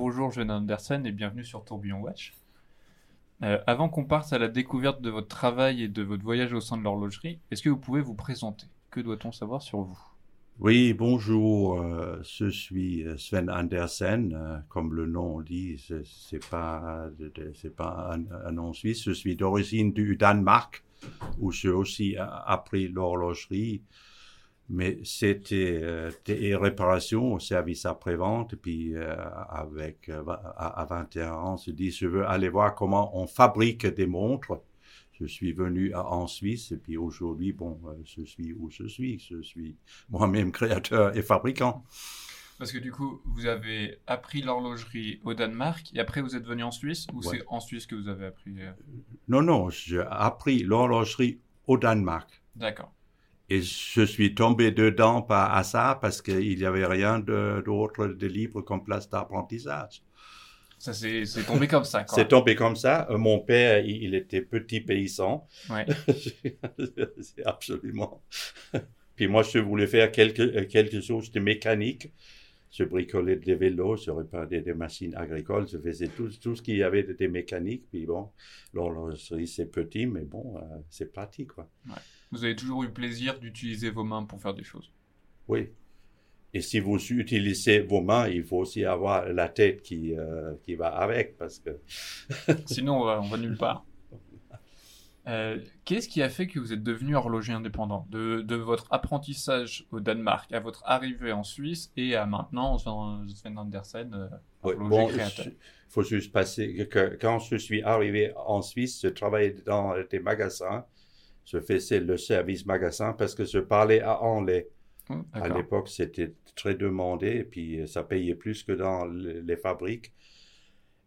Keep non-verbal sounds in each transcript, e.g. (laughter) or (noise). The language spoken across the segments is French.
bonjour Jeanne Andersen et bienvenue sur Tourbillon Watch. Euh, avant qu'on parte à la découverte de votre travail et de votre voyage au sein de l'horlogerie, est-ce que vous pouvez vous présenter? Que doit-on savoir sur vous? Oui, bonjour, euh, je suis euh, Sven Andersen, comme le nom dit, c'est pas pas un, un, nom suisse, je suis d'origine du Danemark, où j'ai aussi appris l'horlogerie mais c'était euh, des réparations au service après-vente. Puis euh, avec euh, à, 21 ans, on se dit, je veux aller voir comment on fabrique des montres. Je suis venu en Suisse et puis aujourd'hui, bon, je suis où je suis. Je suis moi-même créateur et fabricant. Parce que du coup, vous avez appris l'horlogerie au Danemark et après vous êtes venu en Suisse ou c'est en Suisse que vous avez appris Non, non, j'ai appris l'horlogerie au Danemark. D'accord. Et je suis tombé dedans par hasard parce qu'il n'y avait rien d'autre de, libre comme place d'apprentissage. Ça c'est tombé comme ça. C'est tombé comme ça. Euh, mon père, il, était petit paysan. Ouais. (laughs) c'est absolument. (laughs) Puis moi, je voulais faire quelque, quelque chose de mécanique. Je bricolais des vélos, je réparais des machines agricoles, je faisais tout, tout ce qu'il y avait de mécanique. Puis bon, l'horlogerie, c'est petit, mais bon, euh, c'est pratique, quoi. Ouais. Vous avez toujours eu plaisir d'utiliser vos mains pour faire des choses. Oui. Et si vous utilisez vos mains, il faut aussi avoir la tête qui, euh, qui va avec, parce que... (laughs) Sinon, on va, on va nulle part. Euh, qu'est-ce qui a fait que vous êtes devenu horloger indépendant? De, de, votre apprentissage au Danemark à votre arrivée en Suisse et à maintenant Sven Andersen, euh, horloger créateur Il faut juste passer que quand je suis arrivé en Suisse, je travaillais dans des magasins je faisais le service magasin parce que je parlais à anglais. Hmm, à l'époque, c'était très demandé et puis euh, ça payait plus que dans les fabriques.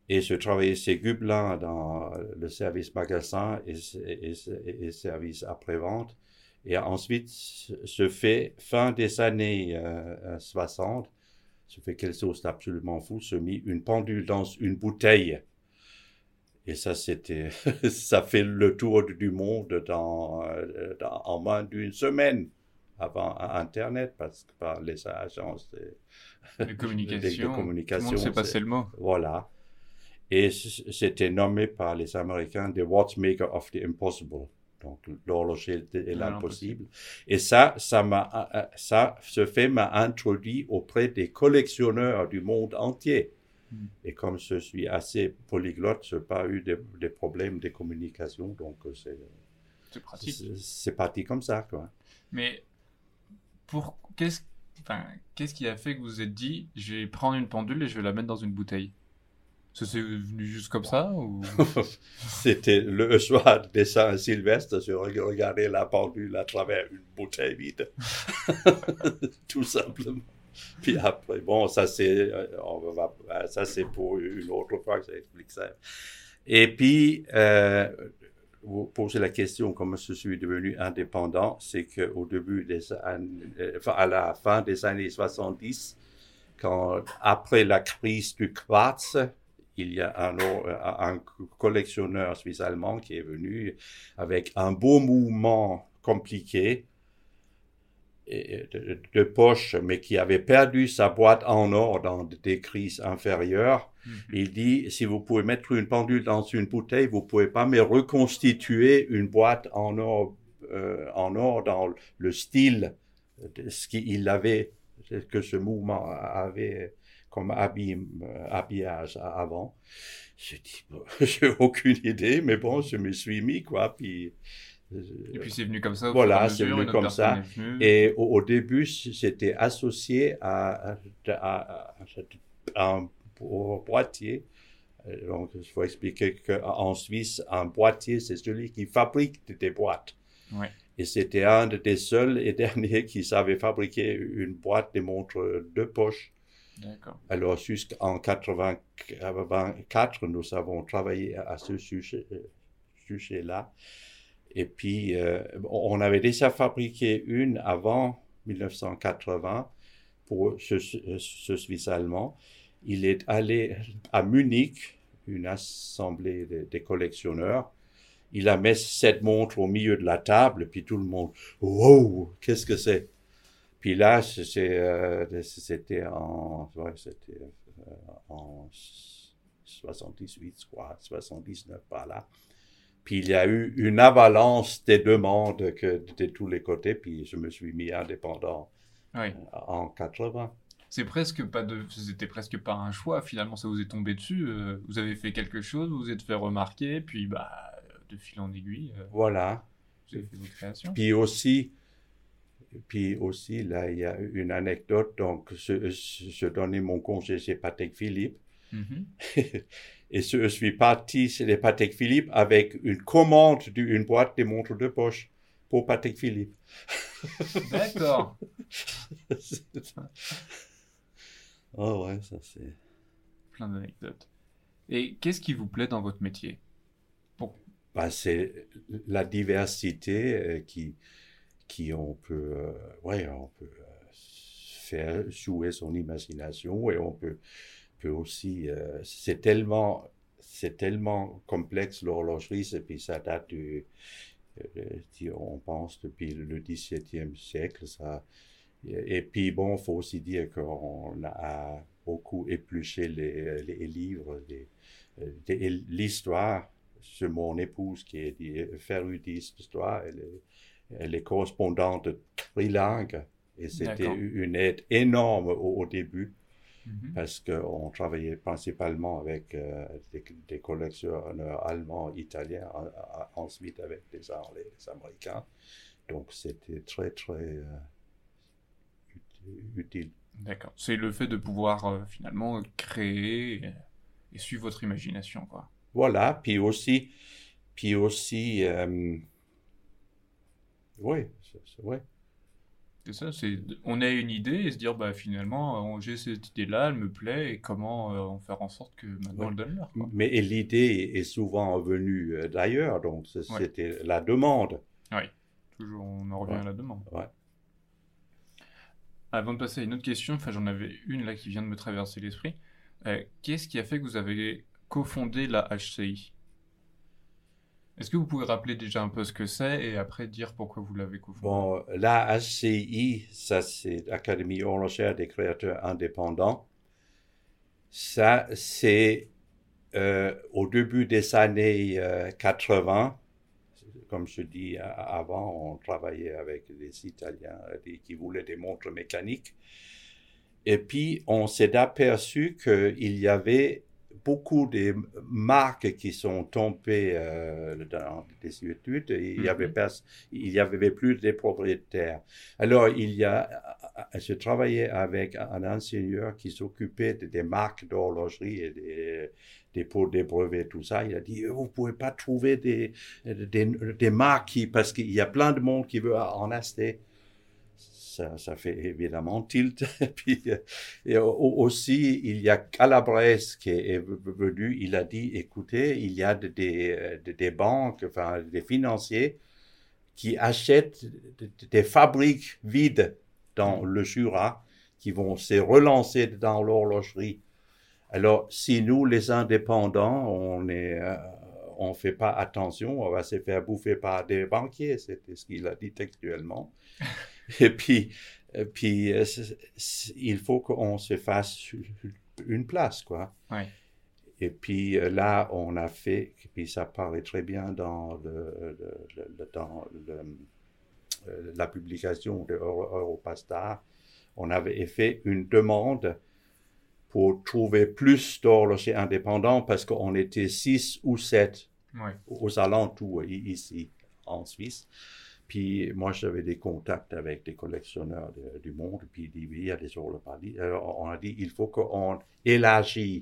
Et je travaillais chez Gublin dans le service magasin et, et, service après-vente. Et ensuite, je fais fin des années 60, euh, je fais quelque chose d'absolument fou, je mis une pendule dans une bouteille. Et ça, c'était, (laughs) ça fait le tour du monde dans, euh, dans en moins d'une semaine avant Internet, parce que par les agences de, de (laughs) communication, de, communication, tout le monde passé le mot. Voilà. Et c'était nommé par les Américains The Watchmaker of the Impossible. Donc, l'horloger de l'impossible. Et ça, ça m'a, euh, ça, ce fait m'a introduit auprès des collectionneurs du monde entier. Et comme je suis assez polyglotte, je n'ai pas eu des, problèmes de communication, donc euh, c'est pratique. C'est parti comme ça, quoi. Mais pour qu'est-ce enfin, qu'est-ce qui a fait que vous vous êtes dit, je vais prendre une pendule et je vais la mettre dans une bouteille? Ça c'est venu juste comme ça ou... (laughs) C'était le soir de Saint-Sylvestre, je regardais la pendule à travers une bouteille vide. (laughs) Tout simplement. (laughs) Puis après, bon, ça c'est, euh, euh, ça c'est pour une autre fois que j'explique ça. Et puis, euh, vous posez la question comment je suis devenu indépendant, c'est qu'au début des années, enfin, à la fin des années 70, quand, après la crise du quartz, il y a un collectionneur suisse-allemand qui est venu avec un beau mouvement compliqué de, de, poche, mais qui avait perdu sa boîte en or dans des crises inférieures. Mhm. Il dit, si vous pouvez mettre une pendule dans une bouteille, vous pouvez pas me reconstituer une boîte en or, euh, en or dans le style de ce qu'il avait, que ce mouvement avait comme habille, euh, habillage avant. Je dis, bon, (laughs) j'ai aucune idée, mais bon, je me suis mis, quoi, puis et puis c'est venu comme ça. Voilà, c'est venu comme ça. Et au, début, c'était associé à, à, un boîtier. Euh, donc, il faut expliquer qu'en Suisse, un boîtier, c'est celui qui fabrique des boîtes. Ouais. Et c'était un des seuls et (laughs) derniers qui savait fabriquer une boîte de montres de poche. Alors, jusqu'en 1984, nous avons travaillé à ce sujet-là. sujet là et puis, euh, on avait déjà fabriqué une avant 1980 pour ce, ce Suisse allemand. Il est allé à Munich, une assemblée des collectionneurs. Il a mis cette montre au milieu de la table, puis tout le monde, wow, qu'est-ce que c'est? Puis là, euh, c'était en, ouais, c'était en 78, je crois, 79 par là. Puis il y a eu une avalanche des demandes que, de tous les côtés, puis je me suis mis indépendant Oui. en 80. C'est presque pas de, c'était presque pas un choix. Finalement, ça vous est tombé dessus. euh, vous avez fait quelque chose, vous vous êtes fait remarquer, puis bah, de fil en aiguille, euh, Voilà. vous avez fait votre création. Puis aussi, puis aussi, là, il y a une anecdote. Donc, je, je je donnais mon congé chez Patek Philippe. Mhm. (laughs) Et je suis parti chez les Patek Philippe avec une commande d'une boîte de montres de poche pour Patek Philippe. D'accord. (laughs) oh ouais, ça c'est... Plein d'anecdotes. Et qu'est-ce qui vous plaît dans votre métier? Bah, c'est la diversité euh, qui, qui on peut, euh, ouais, on peut euh, faire jouer son imagination et on peut, peut aussi, euh, c'est tellement, c'est tellement complexe l'horlogerie, et puis ça date du, euh, si on pense depuis le XVIIe siècle, ça, et puis bon, faut aussi dire qu'on a beaucoup épluché les, les livres, euh, l'histoire c'est mon épouse qui est férue d'histoire, elle est, elle est correspondante trilingue et c'était une aide énorme au, au début Mhm. parce qu'on travaillait principalement avec euh, des, des collectionneurs allemands, italiens, en- en- ensuite avec les les Américains. Donc c'était très très euh, ut- utile. D'accord. C'est le fait de pouvoir euh, finalement créer et, et suivre votre imagination, quoi. Voilà, puis aussi, puis aussi, oui, c'est- c'est- ouais. C'est ça, c'est on a une idée et se dire bah finalement euh, j'ai cette idée-là, elle me plaît et comment euh, faire en sorte que maintenant Ouais. elle donne l'heure. Mais l'idée est souvent venue euh, d'ailleurs, donc Ouais. c'était la demande. Toujours on en revient Ouais. à la demande. Avant de passer à une autre question, enfin j'en avais une là qui vient de me traverser l'esprit. Euh, Qu'est-ce qui a fait que vous avez cofondé la HCI Est-ce que vous pouvez rappeler déjà un peu ce que c'est et après dire pourquoi vous l'avez cofondé Bon, la HCI, ça c'est l'Académie horlogère des créateurs indépendants. Ça, c'est euh, au début des années euh, 80. Comme je dis avant, on travaillait avec des Italiens euh, qui voulaient des montres mécaniques. Et puis, on s'est aperçu qu'il y avait beaucoup de marques qui sont tombées euh, dans des études. Il y avait Mhm. pers- il y avait plus de propriétaires. Alors, il y a, je travaillais avec un ingénieur qui s'occupait de- des marques d'horlogerie et des, des pots des brevets, tout ça. Il a dit, vous pouvez pas trouver des, des, des marques qui, parce qu'il y a plein de monde qui veut en acheter. Ça, ça fait évidemment tilt. (laughs) Puis, euh, et aussi, il y a Calabres qui est venu, il a dit, écoutez, il y a de- des, euh, de- des banques, enfin, des financiers qui achètent de- de- des fabriques vides dans le Jura, qui vont se relancer dans l'horlogerie. Alors, si nous, les indépendants, on est, euh, on fait pas attention, on va se faire bouffer par des banquiers, c'était ce qu'il a dit textuellement. (laughs) Et puis, et puis euh, il faut qu'on se fasse une place, quoi. Ouais. Et puis euh, là, on a fait, et puis ça parlait très bien dans, le, le- le- le- dans euh, la publication de Euro- Europastar, on avait fait une demande pour trouver plus d'horlogers indépendants parce qu'on était six ou sept Ouais. aux alentours ici en Suisse. Puis moi, j'avais des contacts avec des collectionneurs de- du monde. Puis il y a des horlogeries. Alors, on a dit, il faut qu'on élargisse.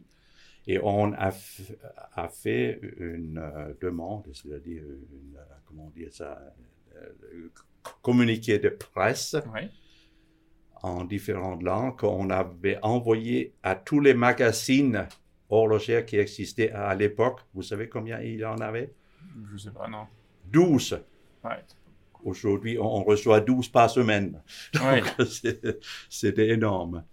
Et on a, fait une euh, demande, c'est-à-dire une, euh, comment dire ça, euh, communiqué de presse en différentes langues qu'on avait envoyé à tous les magazines horlogers qui existaient à l'époque. Vous savez combien il y en avait? Je sais pas, non. 12. Ouais. Aujourd'hui, on reçoit 12 par semaine. Ouais. C'était (laughs) énorme.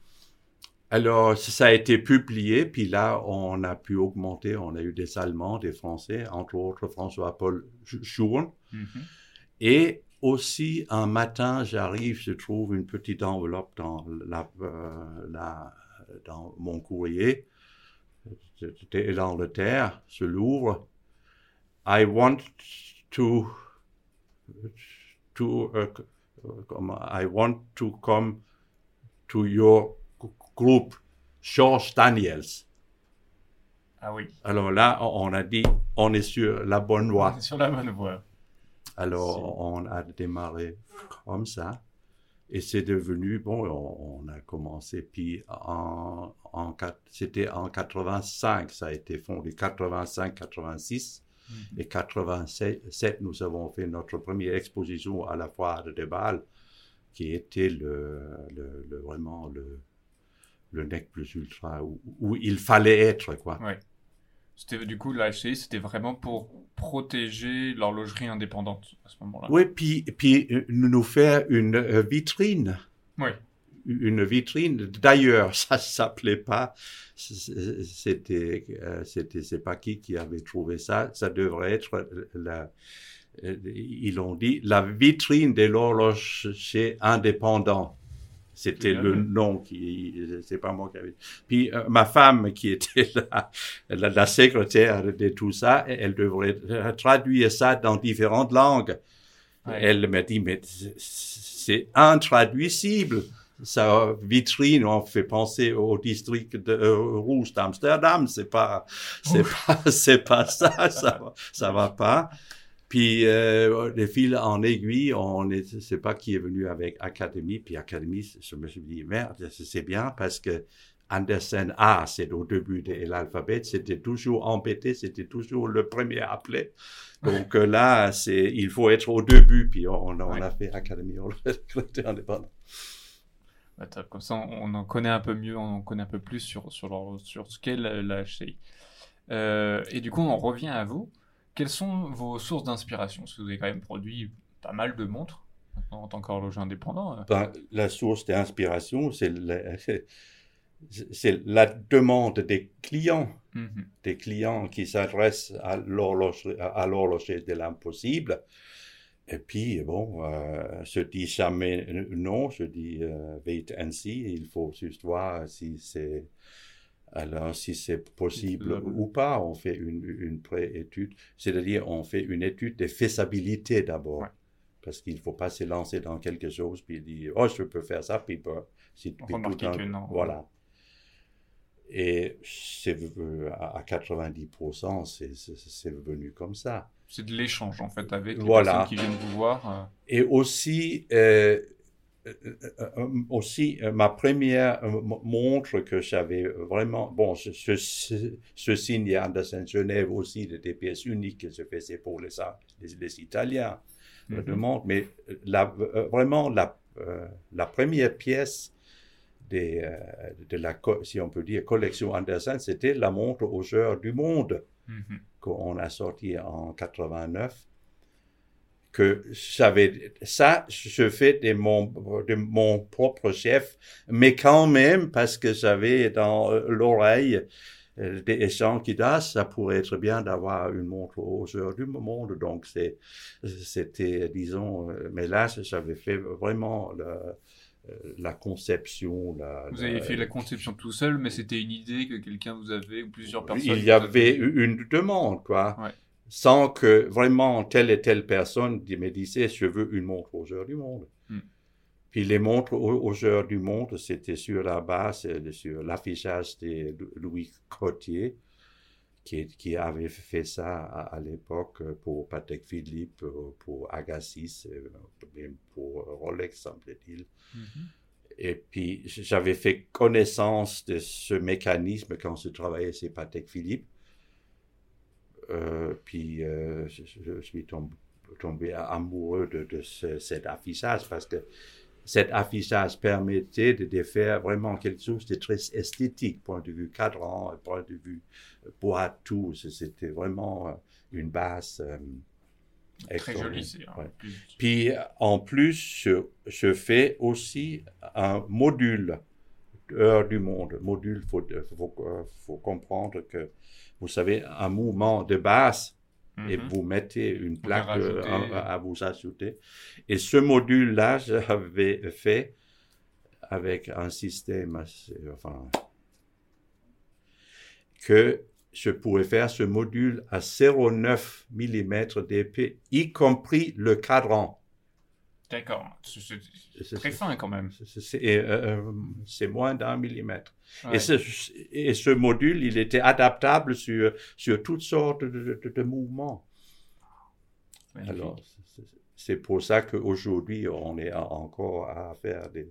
Alors, ça a été publié, puis là, on a pu augmenter. On a eu des Allemands, des Français, entre autres François-Paul Schurn. Mhm. Et aussi, un matin, j'arrive, je trouve une petite enveloppe dans la, euh, la, dans mon courrier. C'était l'Angleterre, je l'ouvre. I want to, to, uh, I want to come to your group, George Daniels. Ah oui. Alors là, on a dit, on est sur la bonne voie. On est sur la bonne voie. Alors, on a démarré comme ça. Et c'est devenu, bon, on, a commencé, puis en, en c'était en 85, ça a été fondé, 85, 86. Et 87, nous avons fait notre première exposition à la foire de Bâle, qui était le, le, vraiment le, le nec plus ultra, où, où, il fallait être, quoi. Ouais. C'était du coup la HCI, c'était vraiment pour protéger l'horlogerie indépendante à ce moment-là. Oui, puis puis euh, nous faire une euh, vitrine. Oui. Une vitrine. D'ailleurs, (laughs) ça s'appelait pas. C'était euh, c'était c'est pas qui qui avait trouvé ça. Ça devrait être la. Ils ont dit la vitrine de l'horloger indépendant. C'était le nom qui, c'est pas moi qui avait. Puis euh, ma femme qui (laughs) était la, la, secrétaire de tout ça, elle devrait traduire ça dans différentes langues. Elle m'a dit mais c'est intraduisible. Sa vitrine, on fait penser au district de euh, rouge d'Amsterdam. C'est pas, c'est pas, (laughs) c'est pas ça. Ça, ça va pas. Puis euh, les fils en aiguille, on ne sait pas qui est venu avec Académie. Puis Académie, je me suis dit, merde, c'est bien parce que Andersen A, c'est au début de l'alphabet, c'était toujours embêté, c'était toujours le premier appelé. Donc euh, là, c'est, il faut être au début, puis on, on a fait Académie (laughs) indépendant. Bah, comme ça, on en connaît un peu mieux, on en connaît un peu plus sur, sur, sur ce qu'est la, HCI. Euh, et du coup, on revient à vous. Quelles sont vos sources d'inspiration? Parce que vous avez quand même produit pas mal de montres en tant qu'horloger indépendant. Euh. Ben, la source d'inspiration, c'est la, demande des clients, mhm. des clients qui s'adressent à l'horloger de l'impossible. Et puis, bon, euh, se dit jamais non, je dis euh, wait and see. Il faut juste voir si c'est alors, si c'est possible ou pas, on fait une, une pré-étude, c'est-à-dire on fait une étude de faisabilité d'abord. Parce qu'il ne faut pas se lancer dans quelque chose, puis dire, oh, je peux faire ça, puis, bah, si, puis tout non. Voilà. Et c'est à 90%, c'est venu comme ça. C'est de l'échange, en fait, avec les personnes qui viennent vous voir. Euh. Et aussi, euh, euh, aussi ma première montre que j'avais vraiment bon ce, ce, ce signe Andersen Genève aussi des pièces uniques que je faisais pour les les, Italiens mm -hmm. mais la, vraiment la la première pièce des, de la si on peut dire collection Andersen c'était la montre aux heures du monde mhm. Qu'on a sorti en 89 que j'avais ça, je fais de mon, de mon propre chef, mais quand même parce que j'avais dans euh, l'oreille euh, des gens qui disent ça pourrait être bien d'avoir une montre aux heures du monde. Donc c'était, disons, euh, mais là j'avais fait vraiment la, la conception. La, vous avez fait la conception tout seul, mais c'était une idée que quelqu'un vous avait ou plusieurs personnes. Il y avait une demande, quoi. Ouais sans que vraiment telle et telle personne me disait je veux une montre aux heures du monde. Hmm. Puis les montres aux, heures du monde, c'était sur la base, euh, sur l'affichage de Louis Cotier, qui, qui, avait fait ça à, l'époque pour Patek Philippe, pour Agassiz, même pour Rolex, semble-t-il. Mm-hmm. Et puis j'avais fait connaissance de ce mécanisme quand je travaillais chez Patek Philippe. Euh, puis euh, je, suis tombé, amoureux de, de cet affichage parce que cet affichage permettait de, faire vraiment quelque chose de très esthétique, point de vue cadran, point de vue boîte, tout. C'était vraiment euh, une base. Très jolie, Puis en plus, je, je, fais aussi un module heure du monde. Module, faut, faut, faut comprendre que vous savez, un mouvement de base et mhm. vous mettez une plaque euh, à, vous ajouter. Et ce module-là, j'avais fait avec un système, que je pouvais faire ce module à 0,9 mm d'épée, y compris le cadran. D'accord. C'est très fin quand même. Euh, c'est moins d'un millimètre. Et, ce, et, ce, module, il était adaptable sur, sur toutes sortes de, de, mouvements. Alors, c'est pour ça qu'aujourd'hui, on est encore à faire des,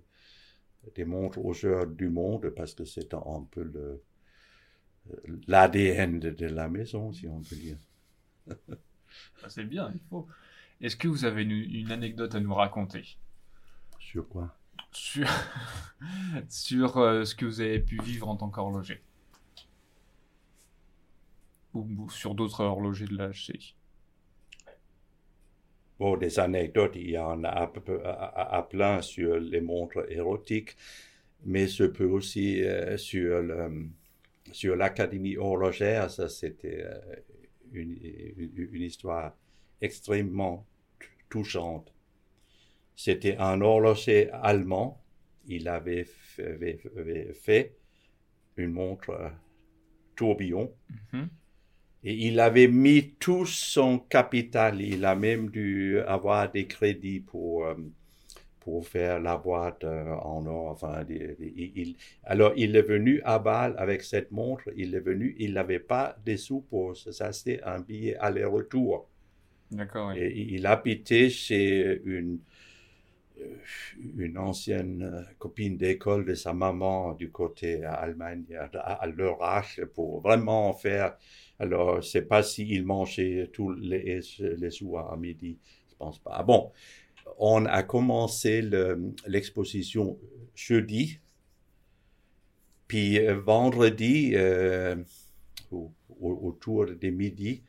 des montres aux heures du monde, parce que c'est un peu le, l'ADN de, la maison, si on peut dire. Ah, c'est bien, il faut. Est-ce que vous avez une, anecdote à nous raconter? Sur quoi? Sur, (laughs) sur euh, ce que vous avez pu vivre en tant qu'horloger. Ou, sur d'autres horlogers de l'HC. Bon, des anecdotes, il y en a à, plein sur les montres érotiques, mais ce peut aussi euh, sur le, sur l'Académie horlogère, ça c'était euh, une, une, histoire extrêmement touchante. C'était un horloger allemand. Il avait fait, une montre euh, tourbillon. Mm-hmm. Et il avait mis tout son capital. Il a même dû avoir des crédits pour euh, pour faire la boîte euh, en or. Enfin, il, alors, il est venu à Bâle avec cette montre. Il est venu, il n'avait pas des sous pour s'acheter un billet aller-retour. Il habitait chez une, euh, ancienne euh, copine d'école de sa maman du côté Allemagne, à, l'Eurach, pour vraiment faire. Alors, je sais pas s'il mangeait tous les, les sous à midi. Je pense pas. Bon, on a commencé l'exposition jeudi, puis euh, vendredi, autour des midi,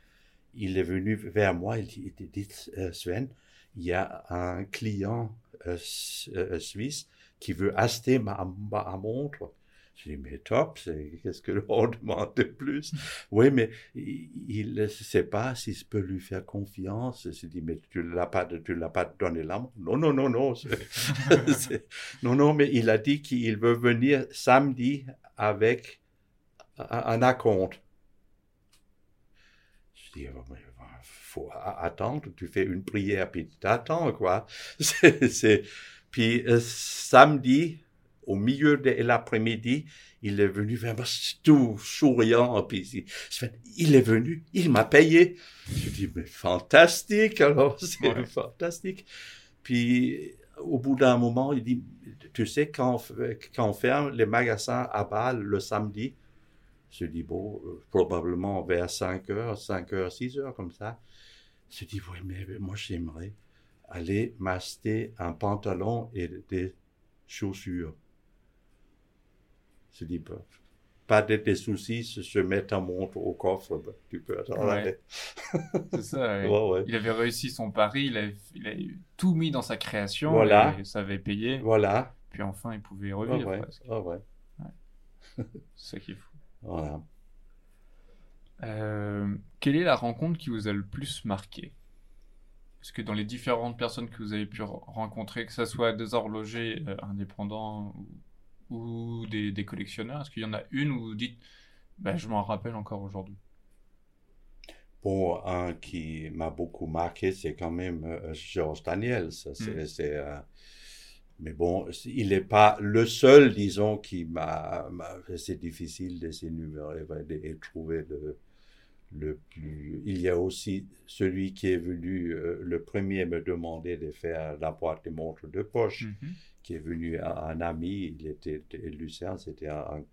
il est venu vers moi, il dit, euh, Sven, il y a un client suisse qui veut acheter ma montre. Je dis, mais top, qu'est-ce que l'on (laughs) demande de plus? oui, mais il ne sait pas si je peux lui faire confiance. Je dis, mais tu ne l'as pas, tu l'as pas donné l'âme. Non, non, non, non. (laughs) (laughs) non, non, mais il a dit qu'il veut venir samedi avec un, acompte. Oh, il faut attendre, tu fais une prière, puis tu attends, quoi. (laughs) c'est, puis euh, samedi, au milieu de l'après-midi, il est venu vers moi tout souriant, puis il est venu, il m'a payé. Je dis, mais fantastique, alors, (laughs) c'est fantastique. Puis, au bout d'un moment, il dit, tu sais, quand, quand on ferme les magasins à Bâle le samedi, je dis, bon, euh, probablement vers 5 heures, 5 heures, 6 heures, comme ça. Je dis, oui, mais moi, j'aimerais aller m'acheter un pantalon et des chaussures. Je dis, bah, pas de tes soucis, se mettre en montre au coffre, bah, tu peux attendre. C'est ça, Il avait réussi son pari, il a, il a tout mis dans sa création, voilà. et ça avait payé. Voilà. Puis enfin, il pouvait revivre. Ah ouais. (laughs) C'est ça qui est fou. Voilà. Euh, quelle est la rencontre qui vous a le plus marqué? Est-ce que dans les différentes personnes que vous avez pu rencontrer, que ce soit des horlogers euh, indépendants ou ou des, collectionneurs Est-ce qu'il y en a une où vous dites, ben, je m'en rappelle encore aujourd'hui? Bon, un qui m'a beaucoup marqué, c'est quand même euh, Georges Daniels. Hmm. Euh, mais bon, il n'est pas le seul, disons, qui m'a. C'est difficile de s'énumérer et de trouver le, le plus. Il y a aussi celui qui est venu euh, le premier me demander de faire la boîte des montres de poche. Mhm qui est venu un, ami, il était Lucien, c'était un,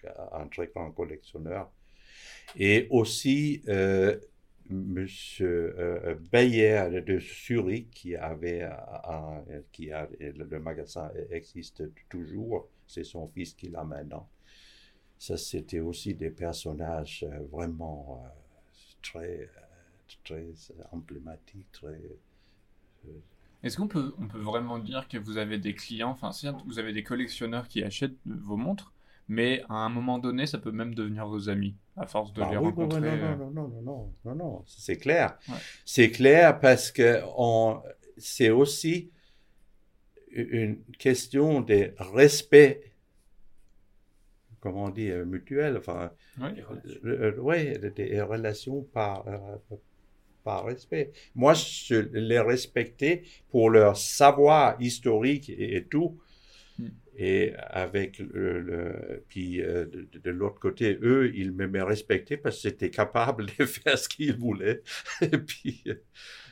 très grand collectionneur. Et aussi euh, Monsieur euh, Bayer de Zurich, qui avait un, qui a, le magasin existe toujours, c'est son fils qui l'a maintenant. Ça, c'était aussi des personnages euh, vraiment euh, très, très emblématiques, est-ce qu'on peut, on peut vraiment dire que vous avez des clients, enfin, vous avez des collectionneurs qui achètent vos montres, mais à un moment donné, ça peut même devenir vos amis, à force de bah les rencontrer. non, euh. non, non, non, non, non, non, c'est clair. C'est clair parce que on, c'est aussi une question de respect comment on dit, mutuelle, enfin, Oui. ouais, des, des relations par, par respect. Moi, je les respectais pour leur savoir historique et, et tout. Et avec le, le- puis euh, de, de l'autre côté, eux, ils me, respectaient parce que j'étais capable de (laughs) faire ce qu'ils voulaient. Et puis, euh,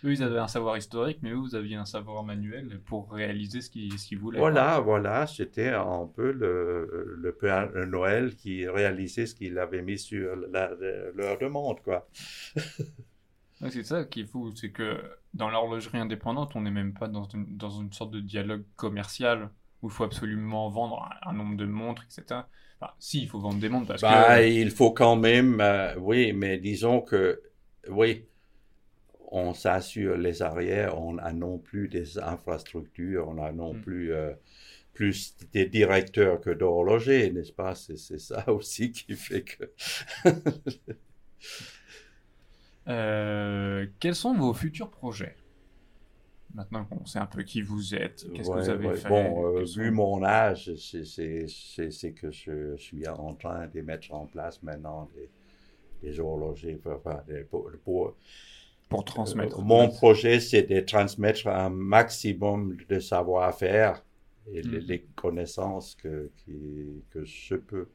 Eux, ils avaient un savoir historique, mais vous, vous aviez un savoir manuel pour réaliser ce qu'ils ce qu'ils voulaient. voilà, voilà, c'était un peu le, le Père Noël qui réalisait ce qu'il avait mis sur la- leur demande, quoi. (laughs) C'est ça qui est fou, c'est que dans l'horlogerie indépendante, on n'est même pas dans une, dans une sorte de dialogue commercial où il faut absolument vendre un, un nombre de montres, etc. Enfin, si, il faut vendre des montres parce Bah, que... il faut quand même, euh, oui, mais disons que, oui, on s'assure les arrières, on a non plus des infrastructures, on a non Mm. plus euh, plus des directeurs que d'horlogers, n'est-ce pas? C'est c'est ça (laughs) aussi qui fait que. (laughs) Euh, quels sont vos futurs projets? Maintenant qu'on sait un peu qui vous êtes, qu'est-ce que vous avez ouais. fait? Bon, euh, vu mon âge, c'est- que je suis en train de mettre en place maintenant des, des horlogers pour, pour- pour- pour- Pour transmettre. Euh, Mon projet, c'est de transmettre un maximum de savoir-faire et les, Mm. les connaissances que, qui- que je peux.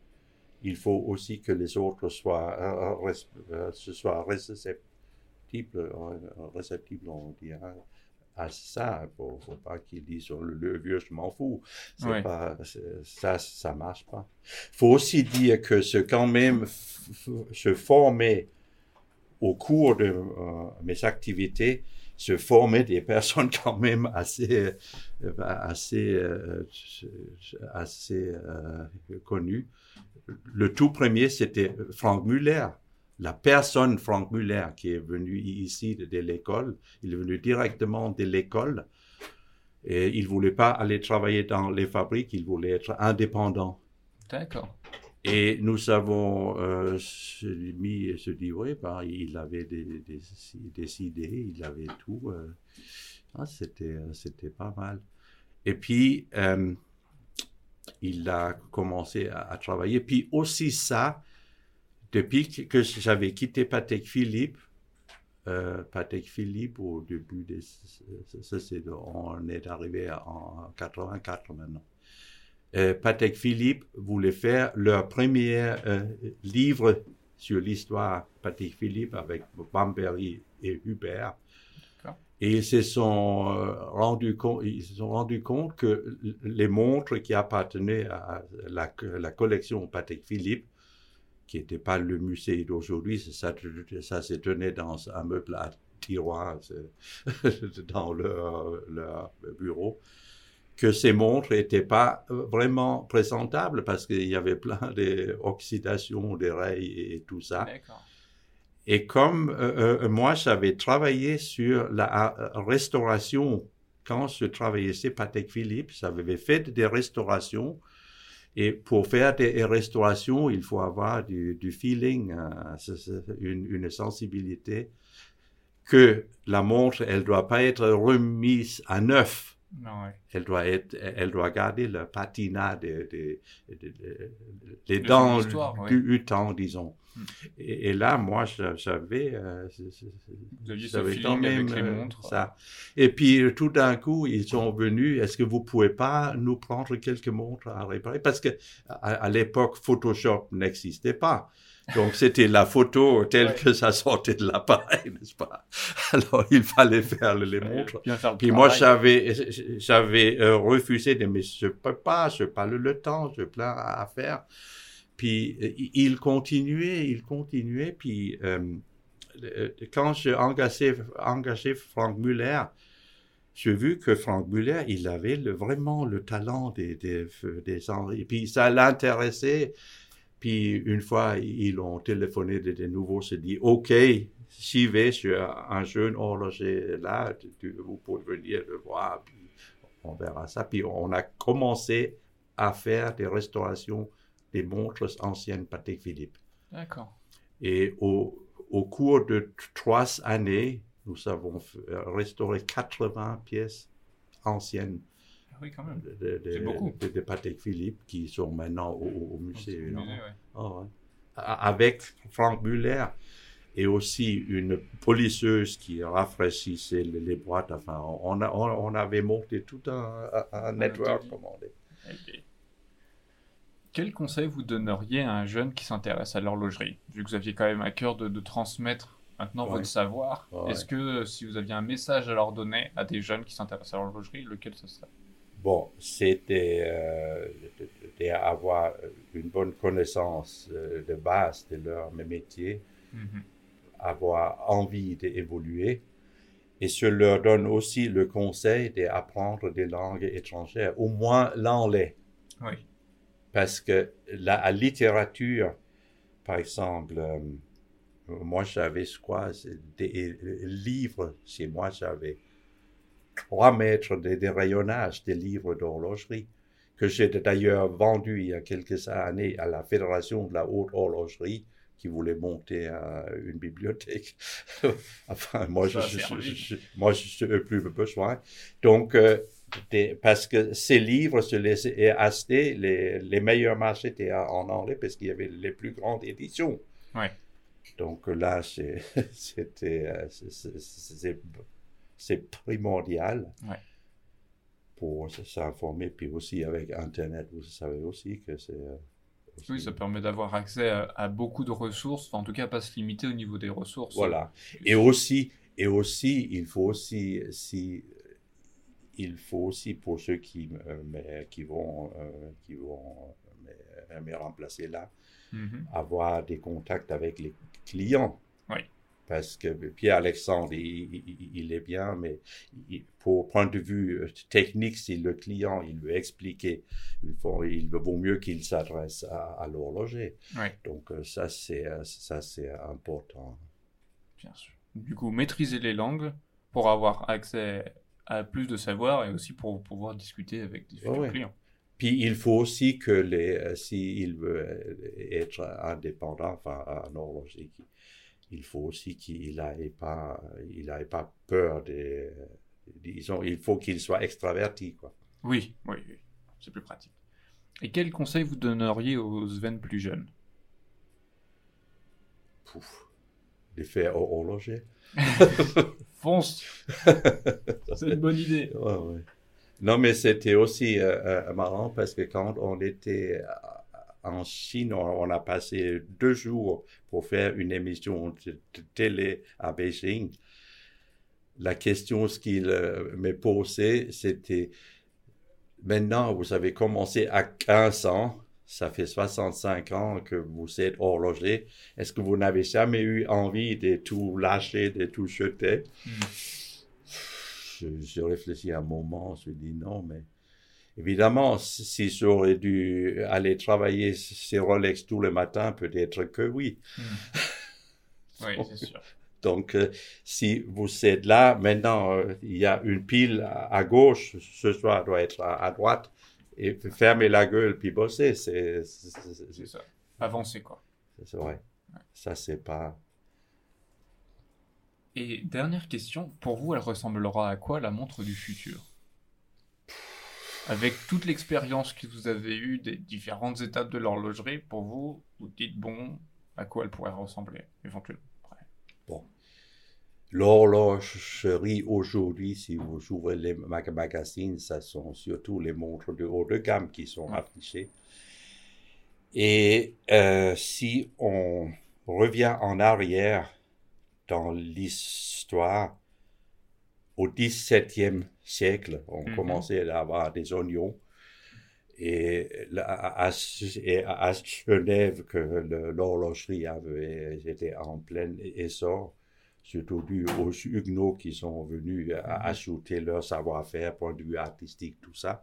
Il faut aussi que les autres soient, euh, res- euh, soient réceptibles, réceptibles, on dit, hein, à ça. Il faut, faut pas qu'ils disent oh, le, vieux, je m'en fous. C'est Ouais. pas, ça, ça marche pas. faut aussi dire que c'est quand même se former au cours de euh, mes activités, se former des personnes quand même assez, euh, assez, euh, assez euh, connues. Le tout premier, c'était Frank Muller, la personne Frank Muller qui est venu ici de, de l'école. Il est venu directement de l'école et il voulait pas aller travailler dans les fabriques, il voulait être indépendant. D'accord. Et nous avons euh, mis, se dit, oui, ben, il avait des, des, des idées, il avait tout. euh, ah, c'était, c'était pas mal. Et puis, euh, il a commencé à, à travailler. Puis aussi ça, depuis que j'avais quitté Patek Philippe, euh, Patek Philippe au début des... Ça, c'est, on est arrivé en 84 maintenant. Euh, Patek Philippe voulait faire leur premier euh, livre sur l'histoire Patek Philippe avec Bamberry et Hubert. Et ils se sont euh, rendus compte, ils se sont rendus compte que les montres qui appartenaient à la, la collection Patek Philippe, qui n'était pas le musée d'aujourd'hui, ça, ça se tenait dans un meuble à tiroir (laughs) dans leur, leur bureau que ces montres n'étaient pas vraiment présentables parce qu'il y avait plein d'oxydations (laughs) des rayes et tout ça. Et comme euh, euh, moi, j'avais travaillé sur la euh, restauration, quand je travaillais chez Patek Philippe, j'avais fait des restaurations. Et pour faire des restaurations, il faut avoir du, feeling, euh, une, une sensibilité que la montre, elle doit pas être remise à neuf. Ouais. Elle doit être, elle doit garder le patina des de, de, de, les De dents du, ouais. temps, disons. Hmm. Et, et là, moi, j'avais, euh, Vous aviez ce feeling avec les montres. ça. Et puis, euh, tout d'un coup, ils sont venus. Est-ce que vous pouvez pas nous prendre quelques montres à réparer? Parce que à, à l'époque, Photoshop n'existait pas. Donc, c'était la photo telle Ouais. que ça sortait de l'appareil, n'est-ce pas? (laughs) Alors, il fallait faire les montres. bien faire le Puis moi, j'avais, j'avais euh, refusé de, mais je peux pas, je n'ai pas le, le temps, j'ai plein à faire. Puis euh, il continuait, il continuait. Puis euh, quand j'ai engagé, engagé Frank Muller, j'ai vu que Frank Muller, il avait le- vraiment le talent des, des, des Henri. Puis ça l'intéressait. Puis une fois, ils ont téléphoné de, nouveau, se dit, OK, j'y vais, suis un jeune horloger là, tu- tu- vous pouvez venir le voir, puis on verra ça. Puis on a commencé à faire des restaurations des montres anciennes Patek Philippe. D'accord. Et au, au cours de trois années, nous avons euh, restauré 80 pièces anciennes oui, quand même. de, beaucoup. de- de Patek Philippe qui sont maintenant au, musée. Au évidemment. musée, ouais. Ah ouais. Avec Franck Muller et aussi une polisseuse qui rafraîchissait les, les boîtes. Enfin, on, a- on, on avait monté tout un, un, un network, atelier. comme on dit. Ok. Quel conseil vous donneriez à un jeune qui s'intéresse à l'horlogerie Vu que vous aviez quand même à cœur de, de transmettre maintenant Ouais. votre savoir, Ouais. est-ce que si vous aviez un message à leur donner à des jeunes qui s'intéressent à l'horlogerie, lequel ce serait? Bon, c'était euh, d'avoir une bonne connaissance euh, de base de leur métier, Mhm. avoir envie d'évoluer. Et je leur donne aussi le conseil d'apprendre des langues étrangères, au moins l'anglais. Oui. Parce que la, littérature, par exemple, euh, moi j'avais, c'est des livres, chez moi j'avais trois mètres de, de rayonnage des livres d'horlogerie, que j'ai d'ailleurs vendu il y a quelques années à la Fédération de la haute horlogerie, qui voulait monter une bibliothèque. (laughs) enfin, moi, je, Ça je, je, je- moi, je n'ai plus besoin. Donc, euh, des- parce que ces livres se laissaient acheter, les, les meilleurs marchés étaient en anglais parce qu'il y avait les plus grandes éditions. Ouais. Donc là, (laughs) c'était, euh, c'est- primordial Ouais. pour s'informer. Puis aussi avec Internet, vous savez aussi que c'est... euh, aussi- Oui, ça permet d'avoir accès à, à beaucoup de ressources, enfin, en tout cas pas se limiter au niveau des ressources. Voilà. Et aussi, et aussi, il faut aussi, si, il faut aussi pour ceux qui, euh, mais, qui vont, euh, qui vont me, me remplacer là, Mhm. avoir des contacts avec les clients. Oui. Parce que Pierre-Alexandre, il, il- il est bien, mais il- pour point de vue euh, technique, si le client, il veut expliquer, il, faut, il vaut mieux qu'il s'adresse à, à l'horloger. Oui, Donc euh, ça, c'est euh, ça, c'est important. bien sûr. Du coup, maîtriser les langues pour avoir accès à plus de savoir et aussi pour pouvoir discuter avec des futurs Ouais. clients. Puis il faut aussi que les, s'il veut euh, être indépendant, enfin un horloger, qui- il faut aussi qu'il n'ait pas, il ait pas peur des, disons, il faut qu'il soit extraverti, quoi. Oui, oui, oui. c'est plus pratique. Et quel conseil vous donneriez aux Sven plus jeunes? Pouf. Les faire hor- horloger. (laughs) Fonce (laughs) C'est une bonne idée. Ouais, ouais. Non, mais c'était aussi euh, euh, marrant parce que quand on était en Chine, on, a passé deux jours pour faire une émission de, télé à Beijing. La question, qu'il euh, me posait, c'était maintenant, vous avez commencé à 15 ans, ça fait 65 ans que vous êtes horloger. Est-ce que vous n'avez jamais eu envie de tout lâcher, de tout jeter? Mhm. je, je réfléchis un moment, je dis non, mais évidemment, si j'aurais dû aller travailler chez Rolex tous les matins, peut-être que oui. Mhm. (laughs) Oui, c'est sûr. Donc, euh, si vous êtes là, maintenant, euh, il y a une pile à, à gauche, ce soir doit être à, à droite, et fermer la gueule puis bosser, C'est ça. Avancer, quoi. c'est vrai. Ça, c'est pas. Et dernière question, pour vous, elle ressemblera à quoi la montre du futur? Avec toute l'expérience que vous avez eue des différentes étapes de l'horlogerie, pour vous, vous dites bon, à quoi elle pourrait ressembler éventuellement? Après. L'horlogerie aujourd'hui, si vous ouvrez les mag- magazines, ça sont surtout les montres de haut de gamme qui sont Ouais. affichées. Et euh, si on revient en arrière dans l'histoire, au XVIIe siècle, on Mhm. commençait à avoir des oignons. Et à, à- et à Genève, que l'horlogerie avait été en plein essor, surtout dû aux Huguenots qui sont venus Mhm. ajouter leur savoir-faire, point de vue artistique, tout ça.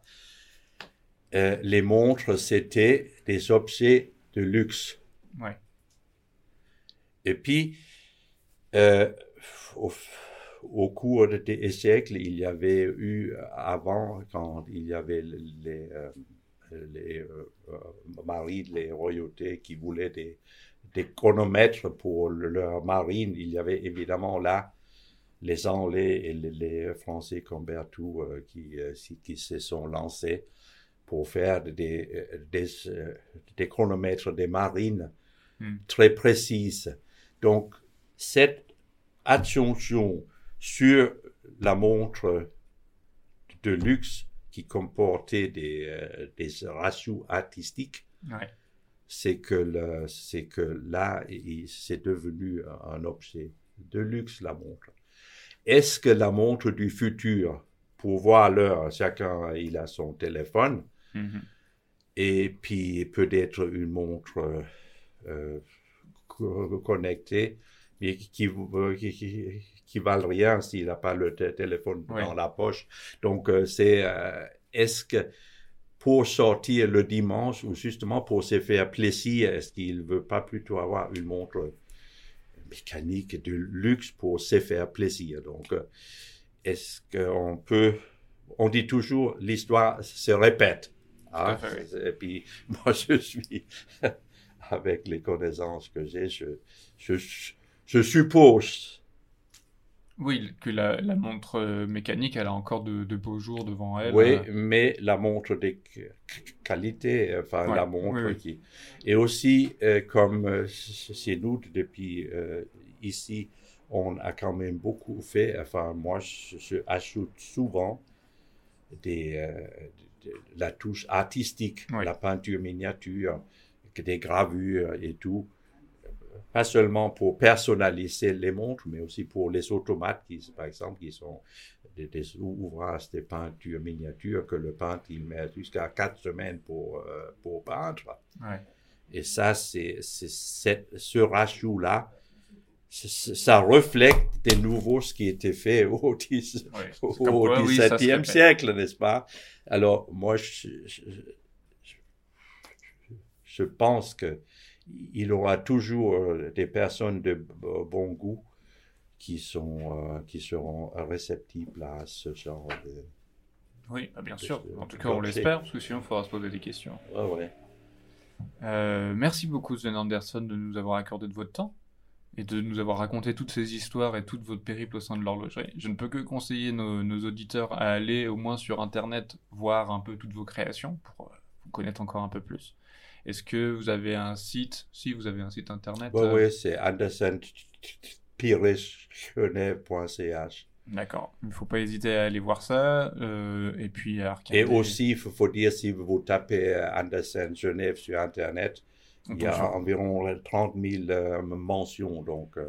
Euh, les montres, c'était des objets de luxe. Ouais. Et puis, euh, au, au cours de- des siècles, il y avait eu, avant, quand il y avait les, euh, les euh, euh, maris, les royautés qui voulaient des, des chronomètres pour le- leur marine, il y avait évidemment là les Anglais et les, Français comme Berthoud qui, qui se sont lancés pour faire des, des, des chronomètres des marines hmm. très précises. Donc, cette attention sur la montre de luxe qui comportait des, euh, des ratios artistiques, c'est que, c'est que là, c'est devenu un objet de luxe, la montre. Est-ce que la montre du futur, pour voir l'heure, chacun il a son téléphone, mm-hmm. et puis peut-être une montre euh, connectée, mais qui, qui, qui valent rien s'il n'a pas le téléphone dans la poche. Donc, euh, c'est euh, est-ce que pour sortir le dimanche ou justement pour se faire plaisir, est-ce qu'il veut pas plutôt avoir une montre mécanique de luxe pour se faire plaisir? Donc, euh, est-ce qu'on peut, on dit toujours l'histoire se répète. Hein? Et puis, (laughs) moi, je suis, (laughs) avec les connaissances que j'ai, je, je, je suppose oui, que la, montre euh, mécanique, elle a encore de, beaux jours devant elle. Oui, euh. mais la montre de qualité, enfin la montre qui... Et aussi, euh, comme chez nous, depuis ici, on a quand même beaucoup fait, enfin moi, je, ajoute souvent des, la touche artistique, la peinture miniature, des gravures et tout pas seulement pour personnaliser les montres, mais aussi pour les automates, qui, par exemple, qui sont des, ouvrages de peinture miniature que le peintre, il met jusqu'à quatre semaines pour, euh, pour peindre. Et ça, c'est ce rajout-là, ça reflète de nouveau ce qui était fait (laughs) au, 10, au, 17e siècle, n'est-ce pas? Alors, moi, je, je, je pense que il aura toujours euh, des personnes de bon goût qui, sont, euh, qui seront réceptibles à ce genre de... Oui, bah, bien sûr. En tout cas, on l'espère, parce que sinon, il faudra se poser des questions. Ah ouais. Euh, merci beaucoup, Sven Anderson, de nous avoir accordé de votre temps et de nous avoir raconté toutes ces histoires et toute votre périple au sein de l'horlogerie. Je ne peux que conseiller nos, nos, auditeurs à aller au moins sur Internet voir un peu toutes vos créations pour connaître encore un peu plus. Est-ce que vous avez un site Si vous avez un site internet. Oui, oui, c'est anderson D'accord. Il ne faut pas hésiter à aller voir ça euh, et puis à regarder. Et aussi, il faut, dire, si vous tapez euh, Anderson Genève sur Internet, il y a environ 30 000 euh, mentions. Donc,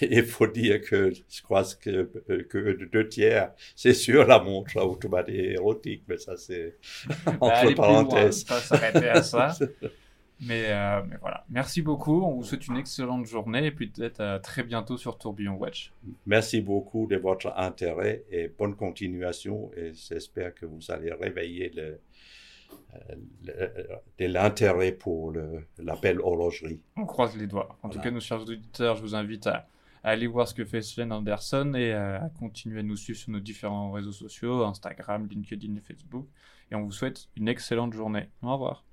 il faut dire que je crois que, que deux tiers, c'est sur la montre automatique érotique, mais ça c'est (laughs) entre parenthèses. Loin, s'arrêter à (laughs) ça. Mais, euh, mais, voilà. Merci beaucoup. On vous souhaite une excellente journée et peut-être à très bientôt sur Tourbillon Watch. Merci beaucoup de votre intérêt et bonne continuation. Et j'espère que vous allez réveiller le, de l'intérêt pour la belle horlogerie. On croise les doigts. En tout cas, nos chers auditeurs, je vous invite à, aller voir ce que fait Sven Anderson et à continuer à nous suivre sur nos différents réseaux sociaux, Instagram, LinkedIn et Facebook. Et on vous souhaite une excellente journée. Au revoir.